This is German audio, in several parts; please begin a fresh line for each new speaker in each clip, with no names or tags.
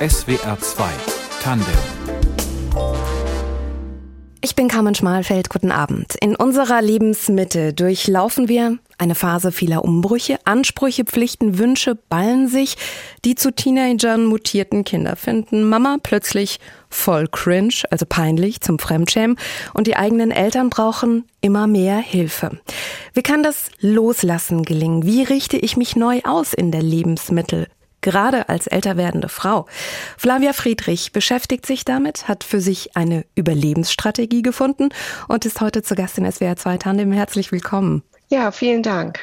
SWR 2 Tandem
ich bin Carmen Schmalfeld, guten Abend. In unserer Lebensmitte durchlaufen wir eine Phase vieler Umbrüche, Ansprüche, Pflichten, Wünsche ballen sich, die zu Teenagern mutierten Kinder finden Mama plötzlich voll cringe, also peinlich zum Fremdschämen und die eigenen Eltern brauchen immer mehr Hilfe. Wie kann das Loslassen gelingen? Wie richte ich mich neu aus in der Lebensmittel? Gerade als älter werdende Frau. Flavia Friedrich beschäftigt sich damit, hat für sich eine Überlebensstrategie gefunden und ist heute zu Gast in SWR 2 Tandem. Herzlich willkommen.
Ja, vielen Dank.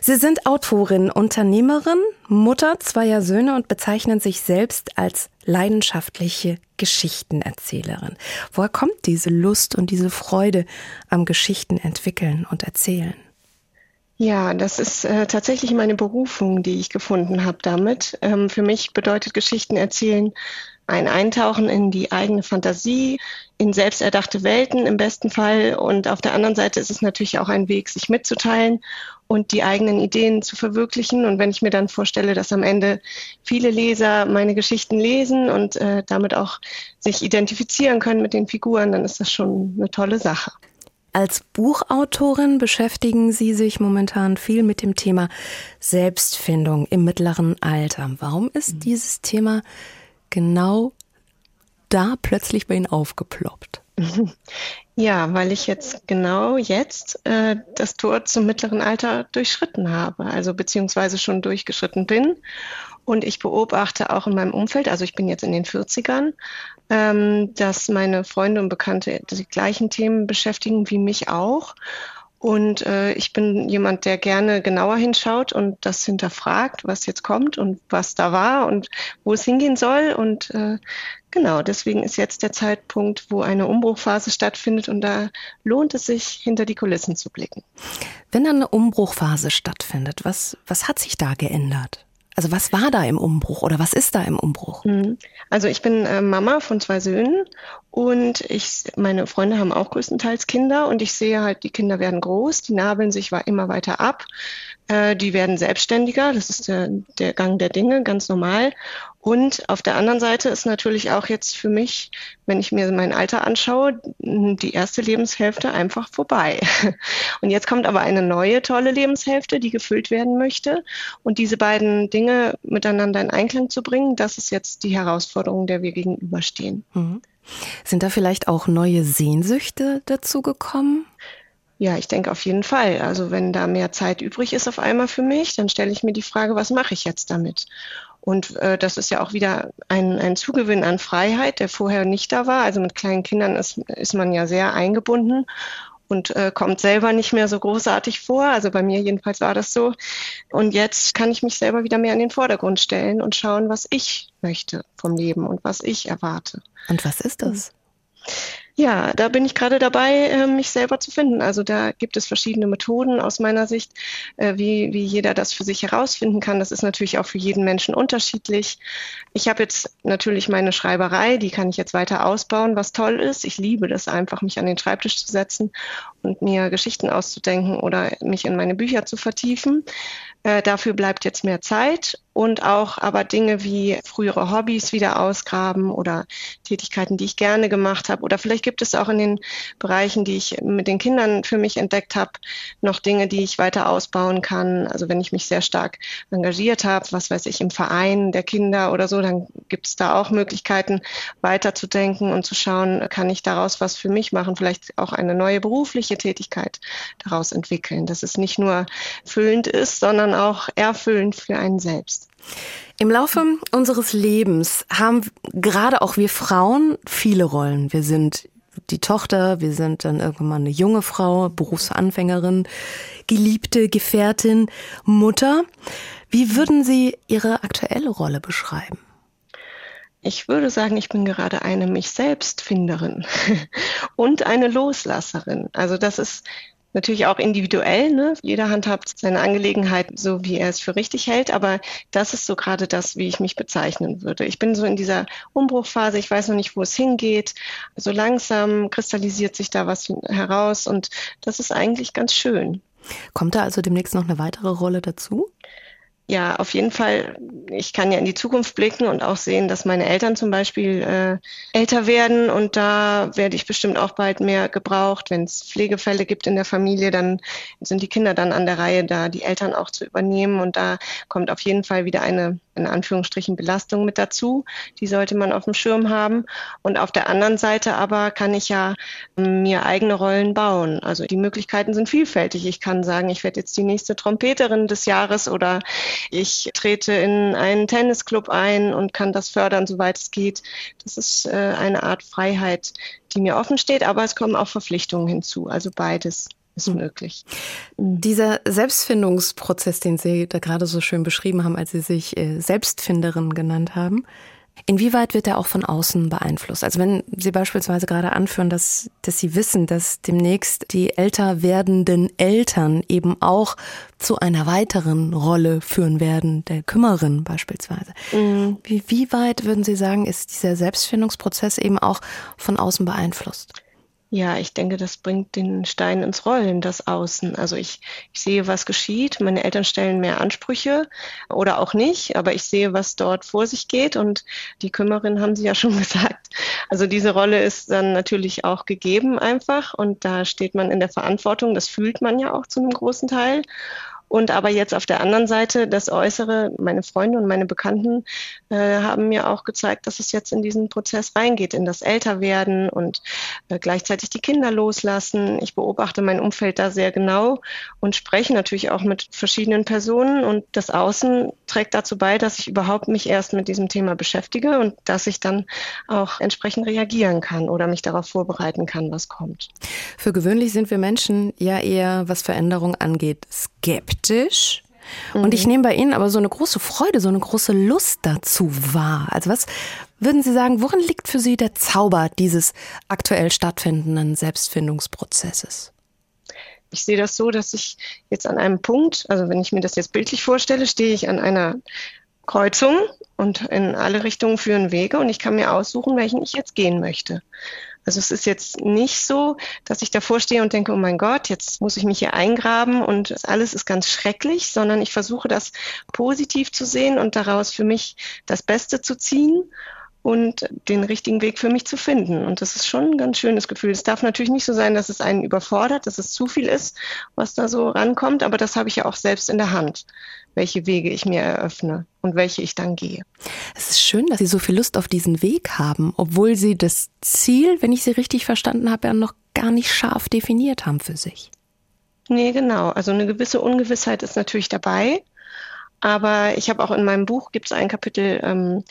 Sie sind Autorin, Unternehmerin, Mutter zweier Söhne und bezeichnen sich selbst als leidenschaftliche Geschichtenerzählerin. Woher kommt diese Lust und diese Freude am Geschichten entwickeln und erzählen?
Ja, das ist äh, tatsächlich meine Berufung, die ich gefunden habe damit. Ähm, für mich bedeutet Geschichten erzählen ein Eintauchen in die eigene Fantasie, in selbsterdachte Welten im besten Fall. Und auf der anderen Seite ist es natürlich auch ein Weg, sich mitzuteilen und die eigenen Ideen zu verwirklichen. Und wenn ich mir dann vorstelle, dass am Ende viele Leser meine Geschichten lesen und äh, damit auch sich identifizieren können mit den Figuren, dann ist das schon eine tolle Sache.
Als Buchautorin beschäftigen Sie sich momentan viel mit dem Thema Selbstfindung im mittleren Alter. Warum ist mhm. dieses Thema genau da plötzlich bei Ihnen aufgeploppt?
Ja, weil ich jetzt genau jetzt äh, das Tor zum mittleren Alter durchschritten habe, also beziehungsweise schon durchgeschritten bin. Und ich beobachte auch in meinem Umfeld, also ich bin jetzt in den 40ern, ähm, dass meine Freunde und Bekannte die gleichen Themen beschäftigen wie mich auch. Und äh, ich bin jemand, der gerne genauer hinschaut und das hinterfragt, was jetzt kommt und was da war und wo es hingehen soll. Und äh, genau, deswegen ist jetzt der Zeitpunkt, wo eine Umbruchphase stattfindet und da lohnt es sich, hinter die Kulissen zu blicken.
Wenn dann eine Umbruchphase stattfindet, was, was hat sich da geändert? Also was war da im Umbruch oder was ist da im Umbruch? Mhm.
Also ich bin äh, Mama von zwei Söhnen und ich, meine Freunde haben auch größtenteils Kinder und ich sehe halt, die Kinder werden groß, die nabeln sich immer weiter ab, äh, die werden selbstständiger, das ist der, der Gang der Dinge, ganz normal. Und auf der anderen Seite ist natürlich auch jetzt für mich, wenn ich mir mein Alter anschaue, die erste Lebenshälfte einfach vorbei. Und jetzt kommt aber eine neue tolle Lebenshälfte, die gefüllt werden möchte. Und diese beiden Dinge miteinander in Einklang zu bringen, das ist jetzt die Herausforderung, der wir gegenüberstehen. Mhm.
Sind da vielleicht auch neue Sehnsüchte dazu gekommen?
Ja, ich denke auf jeden Fall. Also wenn da mehr Zeit übrig ist auf einmal für mich, dann stelle ich mir die Frage, was mache ich jetzt damit? Und äh, das ist ja auch wieder ein, ein Zugewinn an Freiheit, der vorher nicht da war. Also mit kleinen Kindern ist, ist man ja sehr eingebunden und äh, kommt selber nicht mehr so großartig vor. Also bei mir jedenfalls war das so. Und jetzt kann ich mich selber wieder mehr in den Vordergrund stellen und schauen, was ich möchte vom Leben und was ich erwarte.
Und was ist das?
Ja, da bin ich gerade dabei, äh, mich selber zu finden. Also da gibt es verschiedene Methoden aus meiner Sicht, äh, wie, wie jeder das für sich herausfinden kann. Das ist natürlich auch für jeden Menschen unterschiedlich. Ich habe jetzt natürlich meine Schreiberei, die kann ich jetzt weiter ausbauen, was toll ist. Ich liebe das einfach, mich an den Schreibtisch zu setzen und mir Geschichten auszudenken oder mich in meine Bücher zu vertiefen. Äh, dafür bleibt jetzt mehr Zeit und auch aber Dinge wie frühere Hobbys wieder ausgraben oder Tätigkeiten, die ich gerne gemacht habe. Oder vielleicht gibt es auch in den Bereichen, die ich mit den Kindern für mich entdeckt habe, noch Dinge, die ich weiter ausbauen kann. Also wenn ich mich sehr stark engagiert habe, was weiß ich, im Verein der Kinder oder so, dann gibt es da auch Möglichkeiten, weiterzudenken und zu schauen, kann ich daraus was für mich machen, vielleicht auch eine neue berufliche Tätigkeit daraus entwickeln, dass es nicht nur füllend ist, sondern auch erfüllend für einen selbst.
Im Laufe unseres Lebens haben gerade auch wir Frauen viele Rollen. Wir sind die Tochter, wir sind dann irgendwann eine junge Frau, Berufsanfängerin, Geliebte, Gefährtin, Mutter. Wie würden Sie Ihre aktuelle Rolle beschreiben?
Ich würde sagen, ich bin gerade eine mich selbst Finderin und eine Loslasserin. Also das ist natürlich auch individuell. Ne? Jeder handhabt seine Angelegenheit so, wie er es für richtig hält. Aber das ist so gerade das, wie ich mich bezeichnen würde. Ich bin so in dieser Umbruchphase. Ich weiß noch nicht, wo es hingeht. So langsam kristallisiert sich da was heraus. Und das ist eigentlich ganz schön.
Kommt da also demnächst noch eine weitere Rolle dazu?
Ja, auf jeden Fall, ich kann ja in die Zukunft blicken und auch sehen, dass meine Eltern zum Beispiel äh, älter werden. Und da werde ich bestimmt auch bald mehr gebraucht. Wenn es Pflegefälle gibt in der Familie, dann sind die Kinder dann an der Reihe, da die Eltern auch zu übernehmen. Und da kommt auf jeden Fall wieder eine in Anführungsstrichen Belastung mit dazu. Die sollte man auf dem Schirm haben. Und auf der anderen Seite aber kann ich ja ähm, mir eigene Rollen bauen. Also die Möglichkeiten sind vielfältig. Ich kann sagen, ich werde jetzt die nächste Trompeterin des Jahres oder ich trete in einen Tennisclub ein und kann das fördern, soweit es geht. Das ist äh, eine Art Freiheit, die mir offen steht, aber es kommen auch Verpflichtungen hinzu. Also beides ist möglich.
Dieser Selbstfindungsprozess, den Sie da gerade so schön beschrieben haben, als Sie sich äh, Selbstfinderin genannt haben, Inwieweit wird er auch von außen beeinflusst? Also wenn Sie beispielsweise gerade anführen, dass, dass Sie wissen, dass demnächst die älter werdenden Eltern eben auch zu einer weiteren Rolle führen werden, der Kümmerin beispielsweise. Mhm. Wie, wie weit würden Sie sagen, ist dieser Selbstfindungsprozess eben auch von außen beeinflusst?
Ja, ich denke, das bringt den Stein ins Rollen, das Außen. Also ich, ich sehe, was geschieht. Meine Eltern stellen mehr Ansprüche oder auch nicht, aber ich sehe, was dort vor sich geht. Und die Kümmerin haben Sie ja schon gesagt. Also diese Rolle ist dann natürlich auch gegeben einfach. Und da steht man in der Verantwortung. Das fühlt man ja auch zu einem großen Teil. Und aber jetzt auf der anderen Seite das Äußere, meine Freunde und meine Bekannten äh, haben mir auch gezeigt, dass es jetzt in diesen Prozess reingeht, in das Älterwerden und äh, gleichzeitig die Kinder loslassen. Ich beobachte mein Umfeld da sehr genau und spreche natürlich auch mit verschiedenen Personen und das Außen trägt dazu bei, dass ich überhaupt mich erst mit diesem Thema beschäftige und dass ich dann auch entsprechend reagieren kann oder mich darauf vorbereiten kann, was kommt.
Für gewöhnlich sind wir Menschen ja eher, was Veränderung angeht, skeptisch skeptisch. Mhm. Und ich mhm. nehme bei Ihnen aber so eine große Freude, so eine große Lust dazu wahr. Also was würden Sie sagen, worin liegt für Sie der Zauber dieses aktuell stattfindenden Selbstfindungsprozesses?
Ich sehe das so, dass ich jetzt an einem Punkt, also wenn ich mir das jetzt bildlich vorstelle, stehe ich an einer Kreuzung und in alle Richtungen führen Wege und ich kann mir aussuchen, welchen ich jetzt gehen möchte. Also es ist jetzt nicht so, dass ich davor stehe und denke, oh mein Gott, jetzt muss ich mich hier eingraben und alles ist ganz schrecklich, sondern ich versuche das positiv zu sehen und daraus für mich das Beste zu ziehen und den richtigen Weg für mich zu finden. Und das ist schon ein ganz schönes Gefühl. Es darf natürlich nicht so sein, dass es einen überfordert, dass es zu viel ist, was da so rankommt, aber das habe ich ja auch selbst in der Hand, welche Wege ich mir eröffne und welche ich dann gehe.
Es ist schön, dass Sie so viel Lust auf diesen Weg haben, obwohl Sie das Ziel, wenn ich Sie richtig verstanden habe, ja noch gar nicht scharf definiert haben für sich.
Nee, genau. Also eine gewisse Ungewissheit ist natürlich dabei. Aber ich habe auch in meinem Buch gibt es ein Kapitel, ähm,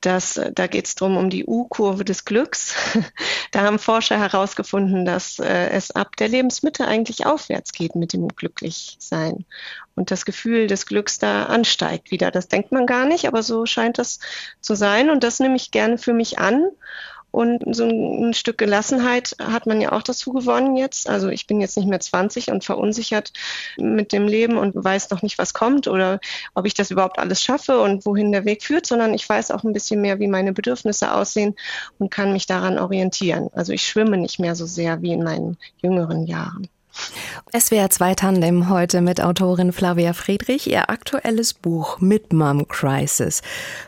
das, da geht es darum, um die U-Kurve des Glücks. da haben Forscher herausgefunden, dass äh, es ab der Lebensmitte eigentlich aufwärts geht mit dem Glücklichsein und das Gefühl des Glücks da ansteigt wieder. Das denkt man gar nicht, aber so scheint das zu sein und das nehme ich gerne für mich an und so ein, Stück Gelassenheit hat man ja auch dazu gewonnen jetzt. Also ich bin jetzt nicht mehr 20 und verunsichert mit dem Leben und weiß noch nicht, was kommt oder ob ich das überhaupt alles schaffe und wohin der Weg führt, sondern ich weiß auch ein bisschen mehr, wie meine Bedürfnisse aussehen und kann mich daran orientieren. Also ich schwimme nicht mehr so sehr wie in meinen jüngeren Jahren.
SWR 2 Tandem heute mit Autorin Flavia Friedrich. Ihr aktuelles Buch Mit Mom Crisis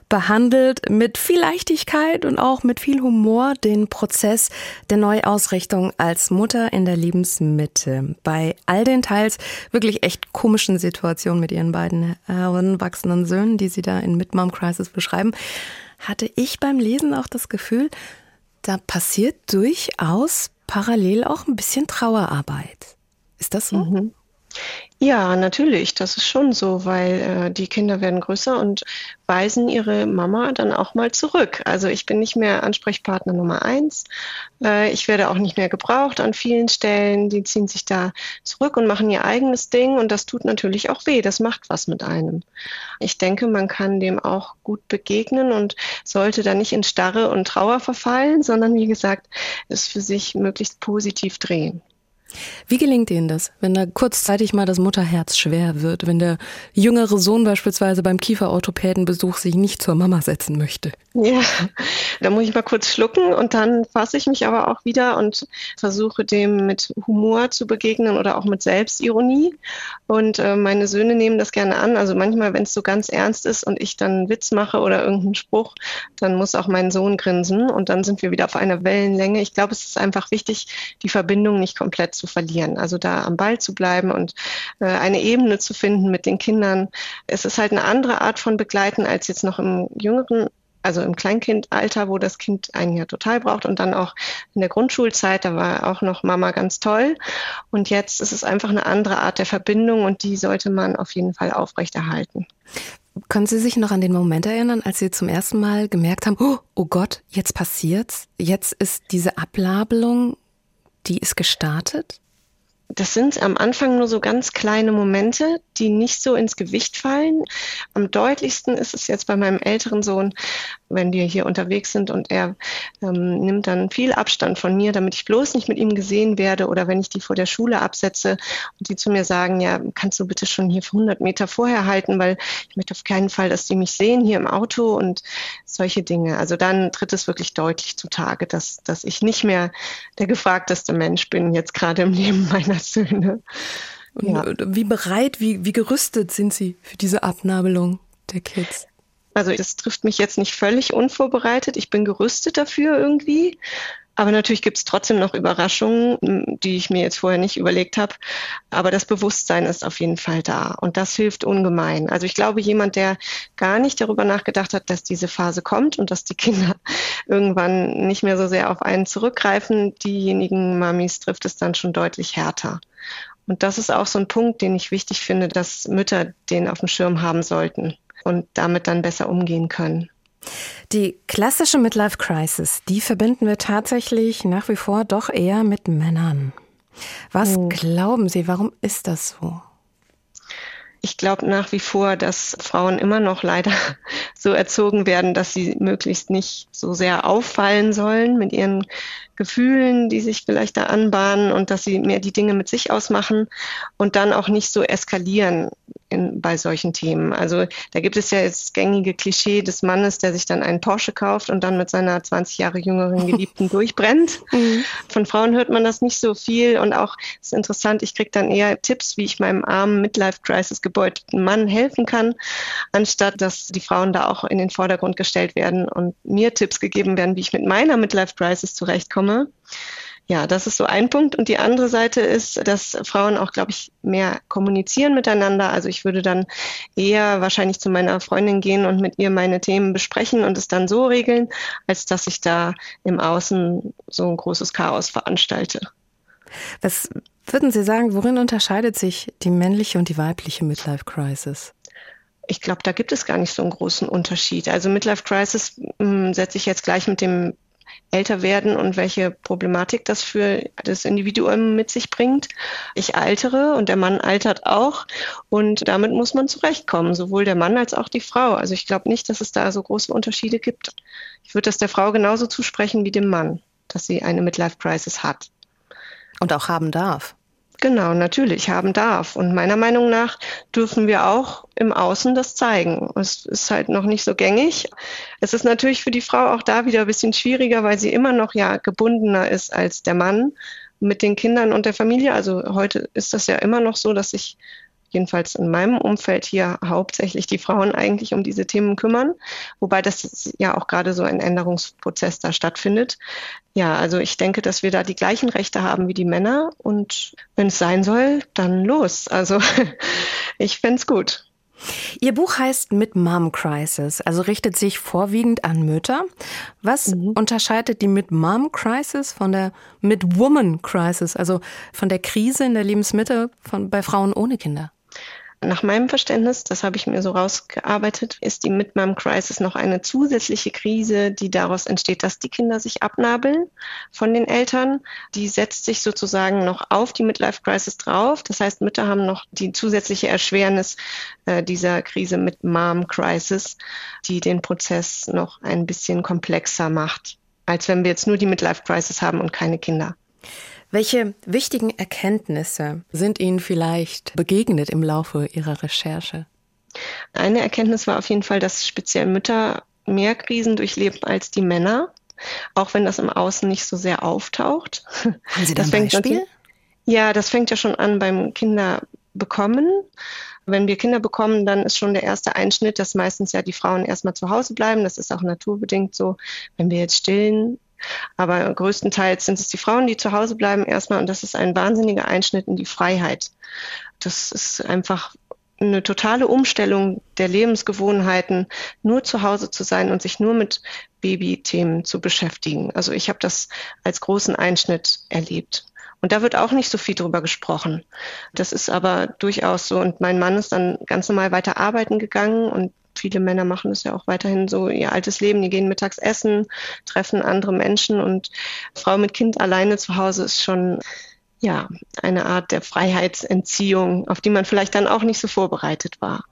behandelt mit viel Leichtigkeit und auch mit viel Humor den Prozess der Neuausrichtung als Mutter in der Lebensmitte. Bei all den teils wirklich echt komischen Situationen mit ihren beiden heranwachsenden Söhnen, die sie da in Mit Mom Crisis beschreiben, hatte ich beim Lesen auch das Gefühl, da passiert durchaus parallel auch ein bisschen Trauerarbeit. Ist das so? Mhm.
Ja, natürlich, das ist schon so, weil äh, die Kinder werden größer und weisen ihre Mama dann auch mal zurück. Also ich bin nicht mehr Ansprechpartner Nummer eins. Äh, ich werde auch nicht mehr gebraucht an vielen Stellen. Die ziehen sich da zurück und machen ihr eigenes Ding und das tut natürlich auch weh. Das macht was mit einem. Ich denke, man kann dem auch gut begegnen und sollte da nicht in Starre und Trauer verfallen, sondern wie gesagt, es für sich möglichst positiv drehen.
Wie gelingt Ihnen das, wenn da kurzzeitig mal das Mutterherz schwer wird, wenn der jüngere Sohn beispielsweise beim Kieferorthopädenbesuch sich nicht zur Mama setzen möchte?
Ja, da muss ich mal kurz schlucken und dann fasse ich mich aber auch wieder und versuche dem mit Humor zu begegnen oder auch mit Selbstironie. Und äh, meine Söhne nehmen das gerne an. Also manchmal, wenn es so ganz ernst ist und ich dann einen Witz mache oder irgendeinen Spruch, dann muss auch mein Sohn grinsen und dann sind wir wieder auf einer Wellenlänge. Ich glaube, es ist einfach wichtig, die Verbindung nicht komplett zu verlieren. Also da am Ball zu bleiben und äh, eine Ebene zu finden mit den Kindern. Es ist halt eine andere Art von Begleiten als jetzt noch im jüngeren also im Kleinkindalter, wo das Kind einen ja total braucht und dann auch in der Grundschulzeit, da war auch noch Mama ganz toll. Und jetzt ist es einfach eine andere Art der Verbindung und die sollte man auf jeden Fall aufrechterhalten.
Können Sie sich noch an den Moment erinnern, als Sie zum ersten Mal gemerkt haben, oh, oh Gott, jetzt passiert's, jetzt ist diese Ablabelung, die ist gestartet?
Das sind am Anfang nur so ganz kleine Momente, die nicht so ins Gewicht fallen. Am deutlichsten ist es jetzt bei meinem älteren Sohn, wenn wir hier unterwegs sind und er ähm, nimmt dann viel Abstand von mir, damit ich bloß nicht mit ihm gesehen werde oder wenn ich die vor der Schule absetze und die zu mir sagen, ja, kannst du bitte schon hier 100 Meter vorher halten, weil ich möchte auf keinen Fall, dass die mich sehen hier im Auto und solche Dinge. Also dann tritt es wirklich deutlich zutage, dass, dass ich nicht mehr der gefragteste Mensch bin jetzt gerade im Leben meiner Söhne.
Ja. Wie bereit, wie, wie gerüstet sind Sie für diese Abnabelung der Kids?
Also das trifft mich jetzt nicht völlig unvorbereitet. Ich bin gerüstet dafür irgendwie. Aber natürlich gibt es trotzdem noch Überraschungen, die ich mir jetzt vorher nicht überlegt habe. Aber das Bewusstsein ist auf jeden Fall da und das hilft ungemein. Also ich glaube, jemand, der gar nicht darüber nachgedacht hat, dass diese Phase kommt und dass die Kinder irgendwann nicht mehr so sehr auf einen zurückgreifen, diejenigen Mamis trifft es dann schon deutlich härter. Und das ist auch so ein Punkt, den ich wichtig finde, dass Mütter den auf dem Schirm haben sollten und damit dann besser umgehen können.
Die klassische Midlife Crisis, die verbinden wir tatsächlich nach wie vor doch eher mit Männern. Was hm. glauben Sie, warum ist das so?
Ich glaube nach wie vor, dass Frauen immer noch leider so erzogen werden, dass sie möglichst nicht so sehr auffallen sollen mit ihren Gefühlen, die sich vielleicht da anbahnen und dass sie mehr die Dinge mit sich ausmachen und dann auch nicht so eskalieren in, bei solchen Themen. Also da gibt es ja jetzt gängige Klischee des Mannes, der sich dann einen Porsche kauft und dann mit seiner 20 Jahre jüngeren Geliebten durchbrennt. Mhm. Von Frauen hört man das nicht so viel und auch ist interessant, ich kriege dann eher Tipps, wie ich meinem armen Midlife-Crisis gebeutelten Mann helfen kann, anstatt dass die Frauen da auch in den Vordergrund gestellt werden und mir Tipps gegeben werden, wie ich mit meiner Midlife-Crisis zurechtkomme. Ja, das ist so ein Punkt. Und die andere Seite ist, dass Frauen auch, glaube ich, mehr kommunizieren miteinander. Also ich würde dann eher wahrscheinlich zu meiner Freundin gehen und mit ihr meine Themen besprechen und es dann so regeln, als dass ich da im Außen so ein großes Chaos veranstalte.
Was würden Sie sagen, worin unterscheidet sich die männliche und die weibliche Midlife Crisis?
Ich glaube, da gibt es gar nicht so einen großen Unterschied. Also Midlife Crisis hm, setze ich jetzt gleich mit dem älter werden und welche Problematik das für das Individuum mit sich bringt. Ich altere und der Mann altert auch und damit muss man zurechtkommen, sowohl der Mann als auch die Frau. Also ich glaube nicht, dass es da so große Unterschiede gibt. Ich würde das der Frau genauso zusprechen wie dem Mann, dass sie eine Midlife Crisis hat.
Und auch haben darf.
Genau, natürlich haben darf. Und meiner Meinung nach dürfen wir auch im Außen das zeigen. Es ist halt noch nicht so gängig. Es ist natürlich für die Frau auch da wieder ein bisschen schwieriger, weil sie immer noch ja gebundener ist als der Mann mit den Kindern und der Familie. Also heute ist das ja immer noch so, dass sich jedenfalls in meinem Umfeld hier hauptsächlich die Frauen eigentlich um diese Themen kümmern, wobei das ja auch gerade so ein Änderungsprozess da stattfindet. Ja, also ich denke, dass wir da die gleichen Rechte haben wie die Männer und wenn es sein soll, dann los. Also ich fände es gut.
Ihr Buch heißt Mit Mom Crisis, also richtet sich vorwiegend an Mütter. Was mhm. unterscheidet die Mit Mom Crisis von der Mit Woman Crisis, also von der Krise in der Lebensmitte von, bei Frauen ohne Kinder?
Nach meinem Verständnis, das habe ich mir so rausgearbeitet, ist die Mid-Mom-Crisis noch eine zusätzliche Krise, die daraus entsteht, dass die Kinder sich abnabeln von den Eltern. Die setzt sich sozusagen noch auf die Midlife-Crisis drauf. Das heißt, Mütter haben noch die zusätzliche Erschwernis äh, dieser Krise mit Mom-Crisis, die den Prozess noch ein bisschen komplexer macht, als wenn wir jetzt nur die Midlife-Crisis haben und keine Kinder.
Welche wichtigen Erkenntnisse sind Ihnen vielleicht begegnet im Laufe Ihrer Recherche?
Eine Erkenntnis war auf jeden Fall, dass speziell Mütter mehr Krisen durchleben als die Männer, auch wenn das im Außen nicht so sehr auftaucht.
Haben Sie da ein Beispiel?
Ja, das fängt ja schon an beim Kinderbekommen. Wenn wir Kinder bekommen, dann ist schon der erste Einschnitt, dass meistens ja die Frauen erstmal zu Hause bleiben. Das ist auch naturbedingt so. Wenn wir jetzt stillen, aber größtenteils sind es die Frauen, die zu Hause bleiben erstmal und das ist ein wahnsinniger Einschnitt in die Freiheit. Das ist einfach eine totale Umstellung der Lebensgewohnheiten, nur zu Hause zu sein und sich nur mit Babythemen zu beschäftigen. Also ich habe das als großen Einschnitt erlebt. Und da wird auch nicht so viel drüber gesprochen. Das ist aber durchaus so. Und mein Mann ist dann ganz normal weiter arbeiten gegangen und viele Männer machen das ja auch weiterhin so ihr altes Leben. Die gehen mittags essen, treffen andere Menschen und Frau mit Kind alleine zu Hause ist schon ja eine Art der Freiheitsentziehung, auf die man vielleicht dann auch nicht so vorbereitet war.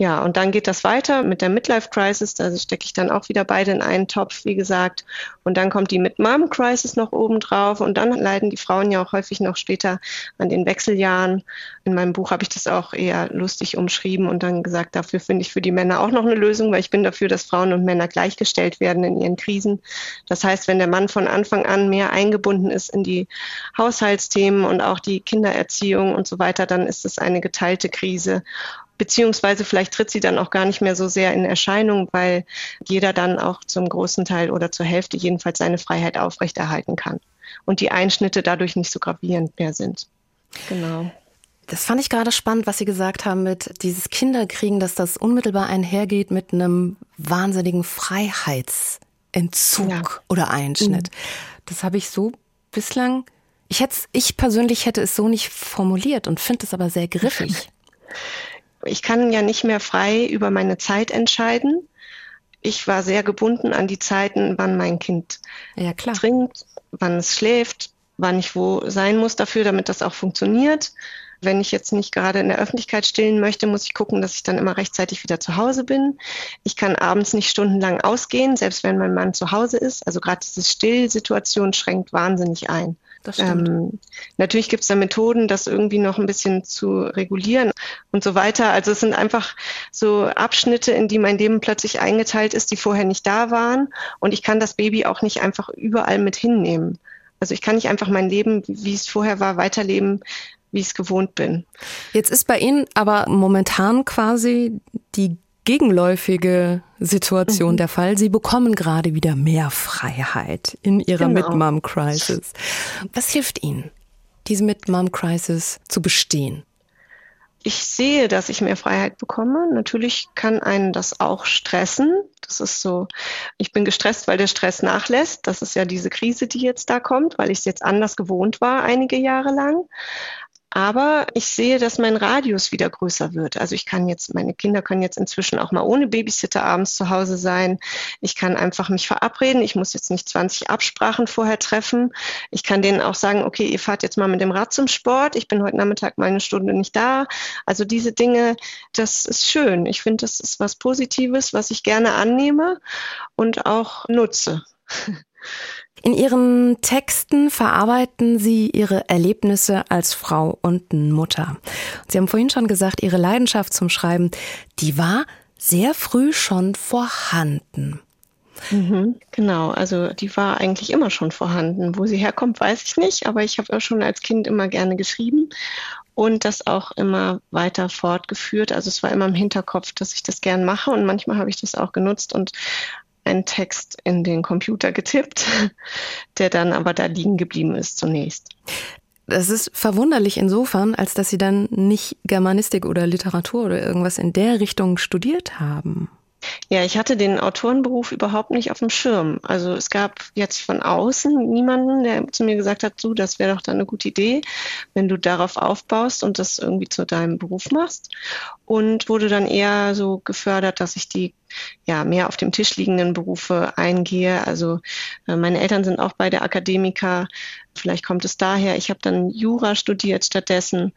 Ja, und dann geht das weiter mit der Midlife Crisis. Da stecke ich dann auch wieder beide in einen Topf, wie gesagt. Und dann kommt die Mid-Mom Crisis noch oben drauf. Und dann leiden die Frauen ja auch häufig noch später an den Wechseljahren. In meinem Buch habe ich das auch eher lustig umschrieben und dann gesagt, dafür finde ich für die Männer auch noch eine Lösung, weil ich bin dafür, dass Frauen und Männer gleichgestellt werden in ihren Krisen. Das heißt, wenn der Mann von Anfang an mehr eingebunden ist in die Haushaltsthemen und auch die Kindererziehung und so weiter, dann ist es eine geteilte Krise beziehungsweise vielleicht tritt sie dann auch gar nicht mehr so sehr in Erscheinung, weil jeder dann auch zum großen Teil oder zur Hälfte jedenfalls seine Freiheit aufrechterhalten kann und die Einschnitte dadurch nicht so gravierend mehr sind. Genau.
Das fand ich gerade spannend, was Sie gesagt haben mit dieses Kinderkriegen, dass das unmittelbar einhergeht mit einem wahnsinnigen Freiheitsentzug ja. oder Einschnitt. Mhm. Das habe ich so bislang, ich hätte, ich persönlich hätte es so nicht formuliert und finde es aber sehr griffig.
Ich kann ja nicht mehr frei über meine Zeit entscheiden. Ich war sehr gebunden an die Zeiten, wann mein Kind ja, trinkt, wann es schläft, wann ich wo sein muss dafür, damit das auch funktioniert. Wenn ich jetzt nicht gerade in der Öffentlichkeit stillen möchte, muss ich gucken, dass ich dann immer rechtzeitig wieder zu Hause bin. Ich kann abends nicht stundenlang ausgehen, selbst wenn mein Mann zu Hause ist. Also gerade diese Stillsituation schränkt wahnsinnig ein. Ähm, natürlich gibt es da Methoden, das irgendwie noch ein bisschen zu regulieren und so weiter. Also es sind einfach so Abschnitte, in die mein Leben plötzlich eingeteilt ist, die vorher nicht da waren. Und ich kann das Baby auch nicht einfach überall mit hinnehmen. Also ich kann nicht einfach mein Leben, wie es vorher war, weiterleben, wie ich es gewohnt bin.
Jetzt ist bei Ihnen aber momentan quasi die gegenläufige Situation mhm. der Fall. Sie bekommen gerade wieder mehr Freiheit in Ihrer genau. Mid-Mom-Crisis. Was hilft Ihnen, diese Mid-Mom-Crisis zu bestehen?
Ich sehe, dass ich mehr Freiheit bekomme. Natürlich kann einen das auch stressen. Das ist so, ich bin gestresst, weil der Stress nachlässt. Das ist ja diese Krise, die jetzt da kommt, weil ich es jetzt anders gewohnt war, einige Jahre lang. Aber ich sehe, dass mein Radius wieder größer wird. Also ich kann jetzt, meine Kinder können jetzt inzwischen auch mal ohne Babysitter abends zu Hause sein. Ich kann einfach mich verabreden. Ich muss jetzt nicht 20 Absprachen vorher treffen. Ich kann denen auch sagen, okay, ihr fahrt jetzt mal mit dem Rad zum Sport. Ich bin heute Nachmittag mal eine Stunde nicht da. Also diese Dinge, das ist schön. Ich finde, das ist was Positives, was ich gerne annehme und auch nutze.
In Ihren Texten verarbeiten Sie Ihre Erlebnisse als Frau und Mutter. Sie haben vorhin schon gesagt, Ihre Leidenschaft zum Schreiben, die war sehr früh schon vorhanden.
Mhm, genau, also die war eigentlich immer schon vorhanden. Wo sie herkommt, weiß ich nicht, aber ich habe schon als Kind immer gerne geschrieben und das auch immer weiter fortgeführt. Also es war immer im Hinterkopf, dass ich das gern mache und manchmal habe ich das auch genutzt und einen Text in den Computer getippt, der dann aber da liegen geblieben ist zunächst.
Das ist verwunderlich insofern, als dass Sie dann nicht Germanistik oder Literatur oder irgendwas in der Richtung studiert haben.
Ja, ich hatte den Autorenberuf überhaupt nicht auf dem Schirm. Also es gab jetzt von außen niemanden, der zu mir gesagt hat, du, das wäre doch dann eine gute Idee, wenn du darauf aufbaust und das irgendwie zu deinem Beruf machst. Und wurde dann eher so gefördert, dass ich die ja mehr auf dem Tisch liegenden Berufe eingehe. Also äh, meine Eltern sind auch beide Akademiker. Vielleicht kommt es daher. Ich habe dann Jura studiert stattdessen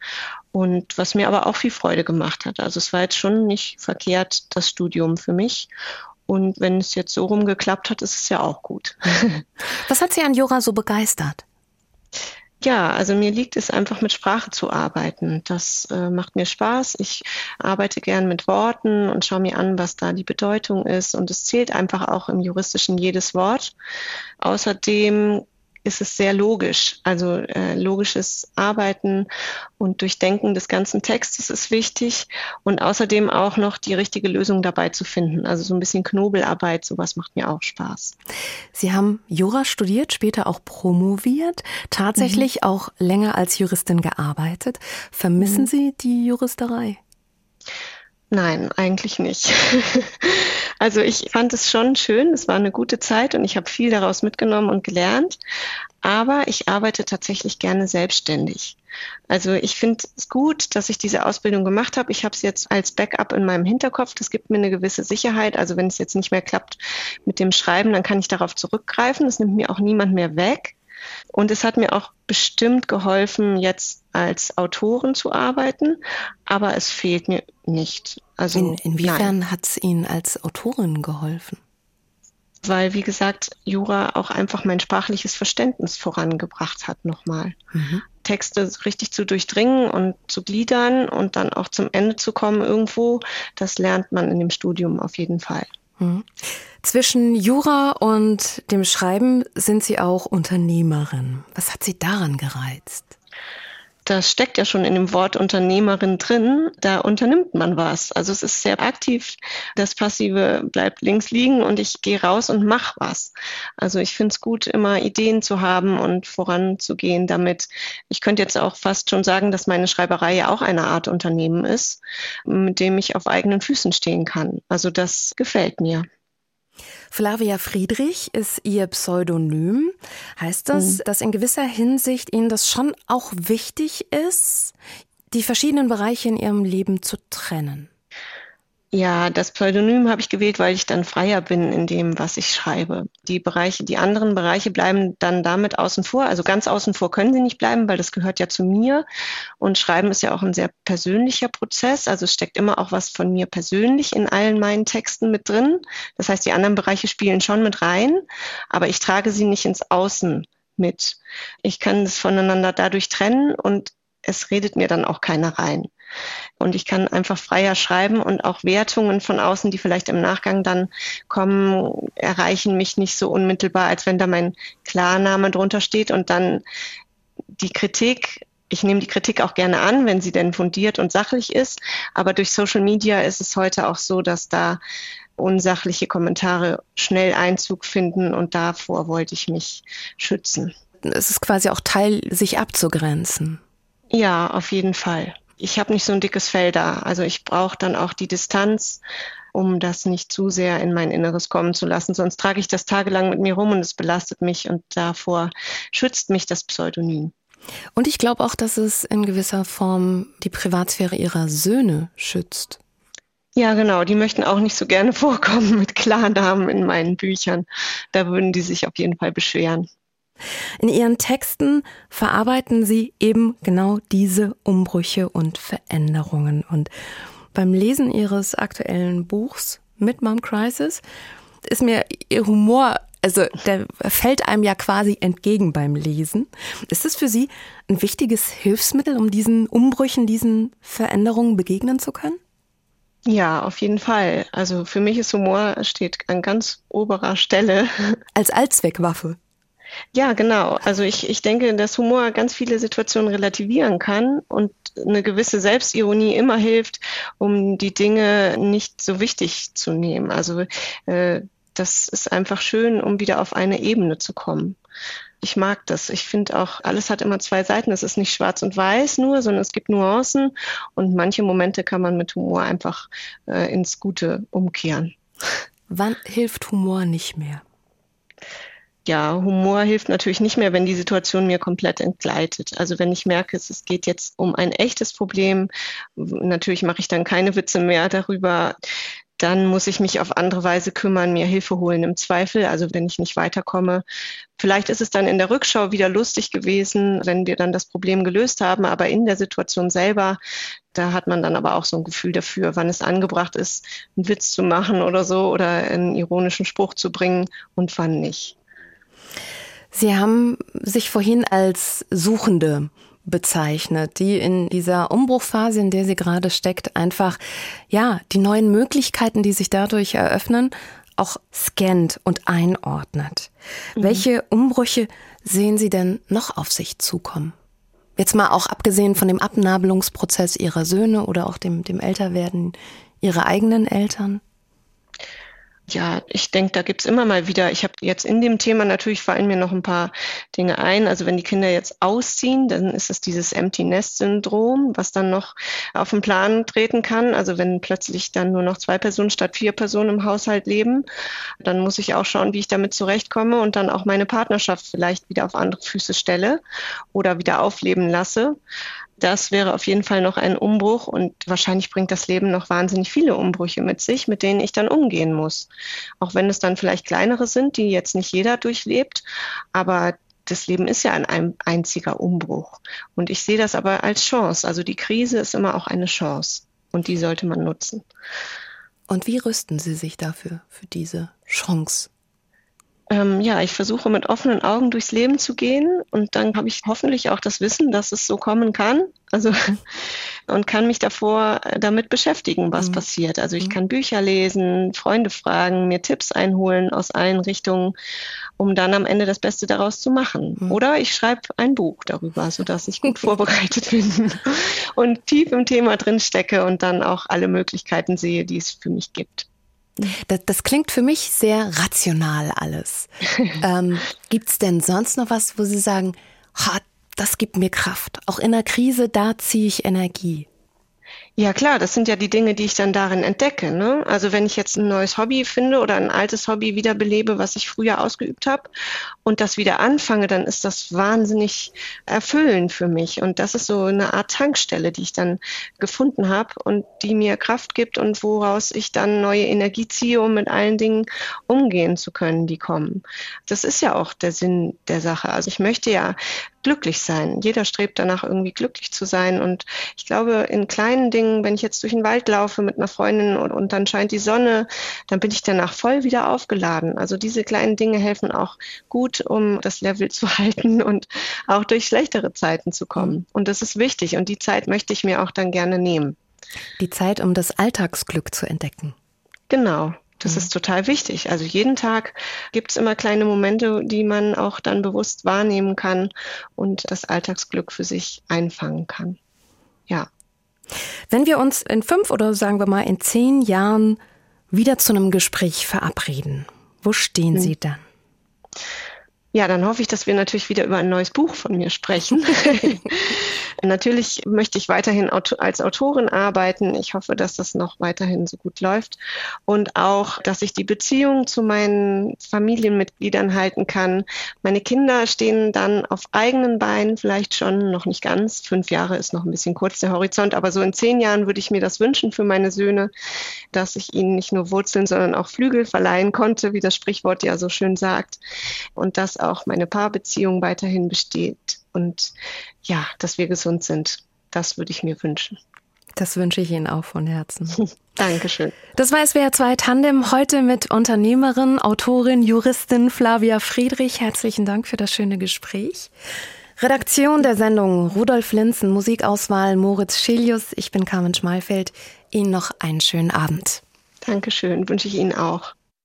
und was mir aber auch viel Freude gemacht hat. Also es war jetzt schon nicht verkehrt, das Studium für mich. Und wenn es jetzt so rumgeklappt hat, ist es ja auch gut.
Was hat Sie an Jura so begeistert?
Ja, also mir liegt es einfach mit Sprache zu arbeiten. Das äh, macht mir Spaß. Ich arbeite gern mit Worten und schaue mir an, was da die Bedeutung ist. Und es zählt einfach auch im juristischen jedes Wort. Außerdem ist es sehr logisch. Also äh, logisches Arbeiten und Durchdenken des ganzen Textes ist wichtig und außerdem auch noch die richtige Lösung dabei zu finden. Also so ein bisschen Knobelarbeit, sowas macht mir auch Spaß.
Sie haben Jura studiert, später auch promoviert, tatsächlich mhm. auch länger als Juristin gearbeitet. Vermissen mhm. Sie die Juristerei?
Nein, eigentlich nicht. also ich fand es schon schön, es war eine gute Zeit und ich habe viel daraus mitgenommen und gelernt, aber ich arbeite tatsächlich gerne selbstständig. Also ich finde es gut, dass ich diese Ausbildung gemacht habe. Ich habe es jetzt als Backup in meinem Hinterkopf. Das gibt mir eine gewisse Sicherheit. Also wenn es jetzt nicht mehr klappt mit dem Schreiben, dann kann ich darauf zurückgreifen. Das nimmt mir auch niemand mehr weg. Und es hat mir auch bestimmt geholfen, jetzt als Autorin zu arbeiten, aber es fehlt mir nicht.
Also In, inwiefern hat es Ihnen als Autorin geholfen?
Weil, wie gesagt, Jura auch einfach mein sprachliches Verständnis vorangebracht hat nochmal. Mhm. Texte richtig zu durchdringen und zu gliedern und dann auch zum Ende zu kommen irgendwo, das lernt man in dem Studium auf jeden Fall. Mhm.
Zwischen Jura und dem Schreiben sind Sie auch Unternehmerin. Was hat Sie daran gereizt?
Das steckt ja schon in dem Wort Unternehmerin drin. Da unternimmt man was. Also es ist sehr aktiv. Das Passive bleibt links liegen und ich gehe raus und mache was. Also ich finde es gut, immer Ideen zu haben und voranzugehen damit. Ich könnte jetzt auch fast schon sagen, dass meine Schreiberei ja auch eine Art Unternehmen ist, mit dem ich auf eigenen Füßen stehen kann. Also das gefällt mir.
Flavia Friedrich ist ihr Pseudonym. Heißt das, mhm. dass in gewisser Hinsicht Ihnen das schon auch wichtig ist, die verschiedenen Bereiche in Ihrem Leben zu trennen?
Ja, das Pseudonym habe ich gewählt, weil ich dann freier bin in dem, was ich schreibe. Die Bereiche, die anderen Bereiche bleiben dann damit außen vor. Also ganz außen vor können sie nicht bleiben, weil das gehört ja zu mir. Und Schreiben ist ja auch ein sehr persönlicher Prozess. Also es steckt immer auch was von mir persönlich in allen meinen Texten mit drin. Das heißt, die anderen Bereiche spielen schon mit rein, aber ich trage sie nicht ins Außen mit. Ich kann es voneinander dadurch trennen und es redet mir dann auch keiner rein. Und ich kann einfach freier schreiben und auch Wertungen von außen, die vielleicht im Nachgang dann kommen, erreichen mich nicht so unmittelbar, als wenn da mein Klarname drunter steht und dann die Kritik ich nehme die Kritik auch gerne an, wenn sie denn fundiert und sachlich ist. Aber durch Social Media ist es heute auch so, dass da unsachliche Kommentare schnell Einzug finden und davor wollte ich mich schützen.
Es ist quasi auch Teil, sich abzugrenzen.
Ja, auf jeden Fall ich habe nicht so ein dickes Fell da. Also ich brauche dann auch die Distanz, um das nicht zu sehr in mein Inneres kommen zu lassen. Sonst trage ich das tagelang mit mir rum und es belastet mich und davor schützt mich das Pseudonym.
Und ich glaube auch, dass es in gewisser Form die Privatsphäre ihrer Söhne schützt.
Ja, genau. Die möchten auch nicht so gerne vorkommen mit Klarnamen in meinen Büchern. Da würden die sich auf jeden Fall beschweren.
In ihren Texten verarbeiten sie eben genau diese Umbrüche und Veränderungen. Und beim Lesen ihres aktuellen Buchs Mid Mom Crisis ist mir ihr Humor, also der fällt einem ja quasi entgegen beim Lesen. Ist es für Sie ein wichtiges Hilfsmittel, um diesen Umbrüchen, diesen Veränderungen begegnen zu können?
Ja, auf jeden Fall. Also für mich ist Humor steht an ganz oberer Stelle.
Als Allzweckwaffe.
Ja, genau. Also ich, ich denke, dass Humor ganz viele Situationen relativieren kann und eine gewisse Selbstironie immer hilft, um die Dinge nicht so wichtig zu nehmen. Also äh, das ist einfach schön, um wieder auf eine Ebene zu kommen. Ich mag das. Ich finde auch, alles hat immer zwei Seiten. Es ist nicht schwarz und weiß nur, sondern es gibt Nuancen und manche Momente kann man mit Humor einfach äh, ins Gute umkehren.
Wann hilft Humor nicht mehr?
Ja, Humor hilft natürlich nicht mehr, wenn die Situation mir komplett entgleitet. Also wenn ich merke, es geht jetzt um ein echtes Problem, natürlich mache ich dann keine Witze mehr darüber. Dann muss ich mich auf andere Weise kümmern, mir Hilfe holen im Zweifel, also wenn ich nicht weiterkomme. Vielleicht ist es dann in der Rückschau wieder lustig gewesen, wenn wir dann das Problem gelöst haben, aber in der Situation selber, da hat man dann aber auch so ein Gefühl dafür, wann es angebracht ist, einen Witz zu machen oder so oder einen ironischen Spruch zu bringen und wann nicht.
Sie haben sich vorhin als Suchende bezeichnet, die in dieser Umbruchphase, in der sie gerade steckt, einfach, ja, die neuen Möglichkeiten, die sich dadurch eröffnen, auch scannt und einordnet. Mhm. Welche Umbrüche sehen Sie denn noch auf sich zukommen? Jetzt mal auch abgesehen von dem Abnabelungsprozess Ihrer Söhne oder auch dem, dem Älterwerden Ihrer eigenen Eltern?
Ja, ich denke, da gibt's immer mal wieder. Ich habe jetzt in dem Thema natürlich fallen mir noch ein paar Dinge ein. Also wenn die Kinder jetzt ausziehen, dann ist es dieses Empty Nest Syndrom, was dann noch auf den Plan treten kann. Also wenn plötzlich dann nur noch zwei Personen statt vier Personen im Haushalt leben, dann muss ich auch schauen, wie ich damit zurechtkomme und dann auch meine Partnerschaft vielleicht wieder auf andere Füße stelle oder wieder aufleben lasse. Das wäre auf jeden Fall noch ein Umbruch und wahrscheinlich bringt das Leben noch wahnsinnig viele Umbrüche mit sich, mit denen ich dann umgehen muss. Auch wenn es dann vielleicht kleinere sind, die jetzt nicht jeder durchlebt, aber das Leben ist ja ein einziger Umbruch. Und ich sehe das aber als Chance. Also die Krise ist immer auch eine Chance und die sollte man nutzen.
Und wie rüsten Sie sich dafür, für diese Chance?
Ähm, ja, ich versuche mit offenen Augen durchs Leben zu gehen und dann habe ich hoffentlich auch das Wissen, dass es so kommen kann. Also und kann mich davor damit beschäftigen, was mhm. passiert. Also ich mhm. kann Bücher lesen, Freunde fragen, mir Tipps einholen aus allen Richtungen, um dann am Ende das Beste daraus zu machen. Mhm. Oder ich schreibe ein Buch darüber, sodass ich gut vorbereitet bin und tief im Thema drin stecke und dann auch alle Möglichkeiten sehe, die es für mich gibt.
Das, das klingt für mich sehr rational alles. ähm, Gibt es denn sonst noch was, wo Sie sagen, das gibt mir Kraft. Auch in der Krise, da ziehe ich Energie.
Ja klar, das sind ja die Dinge, die ich dann darin entdecke. Ne? Also wenn ich jetzt ein neues Hobby finde oder ein altes Hobby wiederbelebe, was ich früher ausgeübt habe und das wieder anfange, dann ist das wahnsinnig erfüllend für mich. Und das ist so eine Art Tankstelle, die ich dann gefunden habe und die mir Kraft gibt und woraus ich dann neue Energie ziehe, um mit allen Dingen umgehen zu können, die kommen. Das ist ja auch der Sinn der Sache. Also ich möchte ja glücklich sein. Jeder strebt danach, irgendwie glücklich zu sein. Und ich glaube, in kleinen Dingen, wenn ich jetzt durch den Wald laufe mit einer Freundin und, und dann scheint die Sonne, dann bin ich danach voll wieder aufgeladen. Also diese kleinen Dinge helfen auch gut, um das Level zu halten und auch durch schlechtere Zeiten zu kommen. Und das ist wichtig. Und die Zeit möchte ich mir auch dann gerne nehmen.
Die Zeit, um das Alltagsglück zu entdecken.
Genau. Das mhm. ist total wichtig. Also jeden Tag gibt es immer kleine Momente, die man auch dann bewusst wahrnehmen kann und das Alltagsglück für sich einfangen kann. Ja.
Wenn wir uns in fünf oder sagen wir mal in zehn Jahren wieder zu einem Gespräch verabreden, wo stehen mhm. Sie dann?
Ja, dann hoffe ich, dass wir natürlich wieder über ein neues Buch von mir sprechen. Natürlich möchte ich weiterhin als Autorin arbeiten. Ich hoffe, dass das noch weiterhin so gut läuft und auch, dass ich die Beziehung zu meinen Familienmitgliedern halten kann. Meine Kinder stehen dann auf eigenen Beinen, vielleicht schon noch nicht ganz. Fünf Jahre ist noch ein bisschen kurz der Horizont, aber so in zehn Jahren würde ich mir das wünschen für meine Söhne, dass ich ihnen nicht nur Wurzeln, sondern auch Flügel verleihen konnte, wie das Sprichwort ja so schön sagt, und dass auch meine Paarbeziehung weiterhin besteht und ja, dass wir gesund sind. Das würde ich mir wünschen.
Das wünsche ich Ihnen auch von Herzen.
Dankeschön.
Das war SWR 2 Tandem heute mit Unternehmerin, Autorin, Juristin Flavia Friedrich. Herzlichen Dank für das schöne Gespräch. Redaktion der Sendung Rudolf Linzen, Musikauswahl Moritz Schelius. Ich bin Carmen Schmalfeld. Ihnen noch einen schönen Abend.
Dankeschön, wünsche ich Ihnen auch.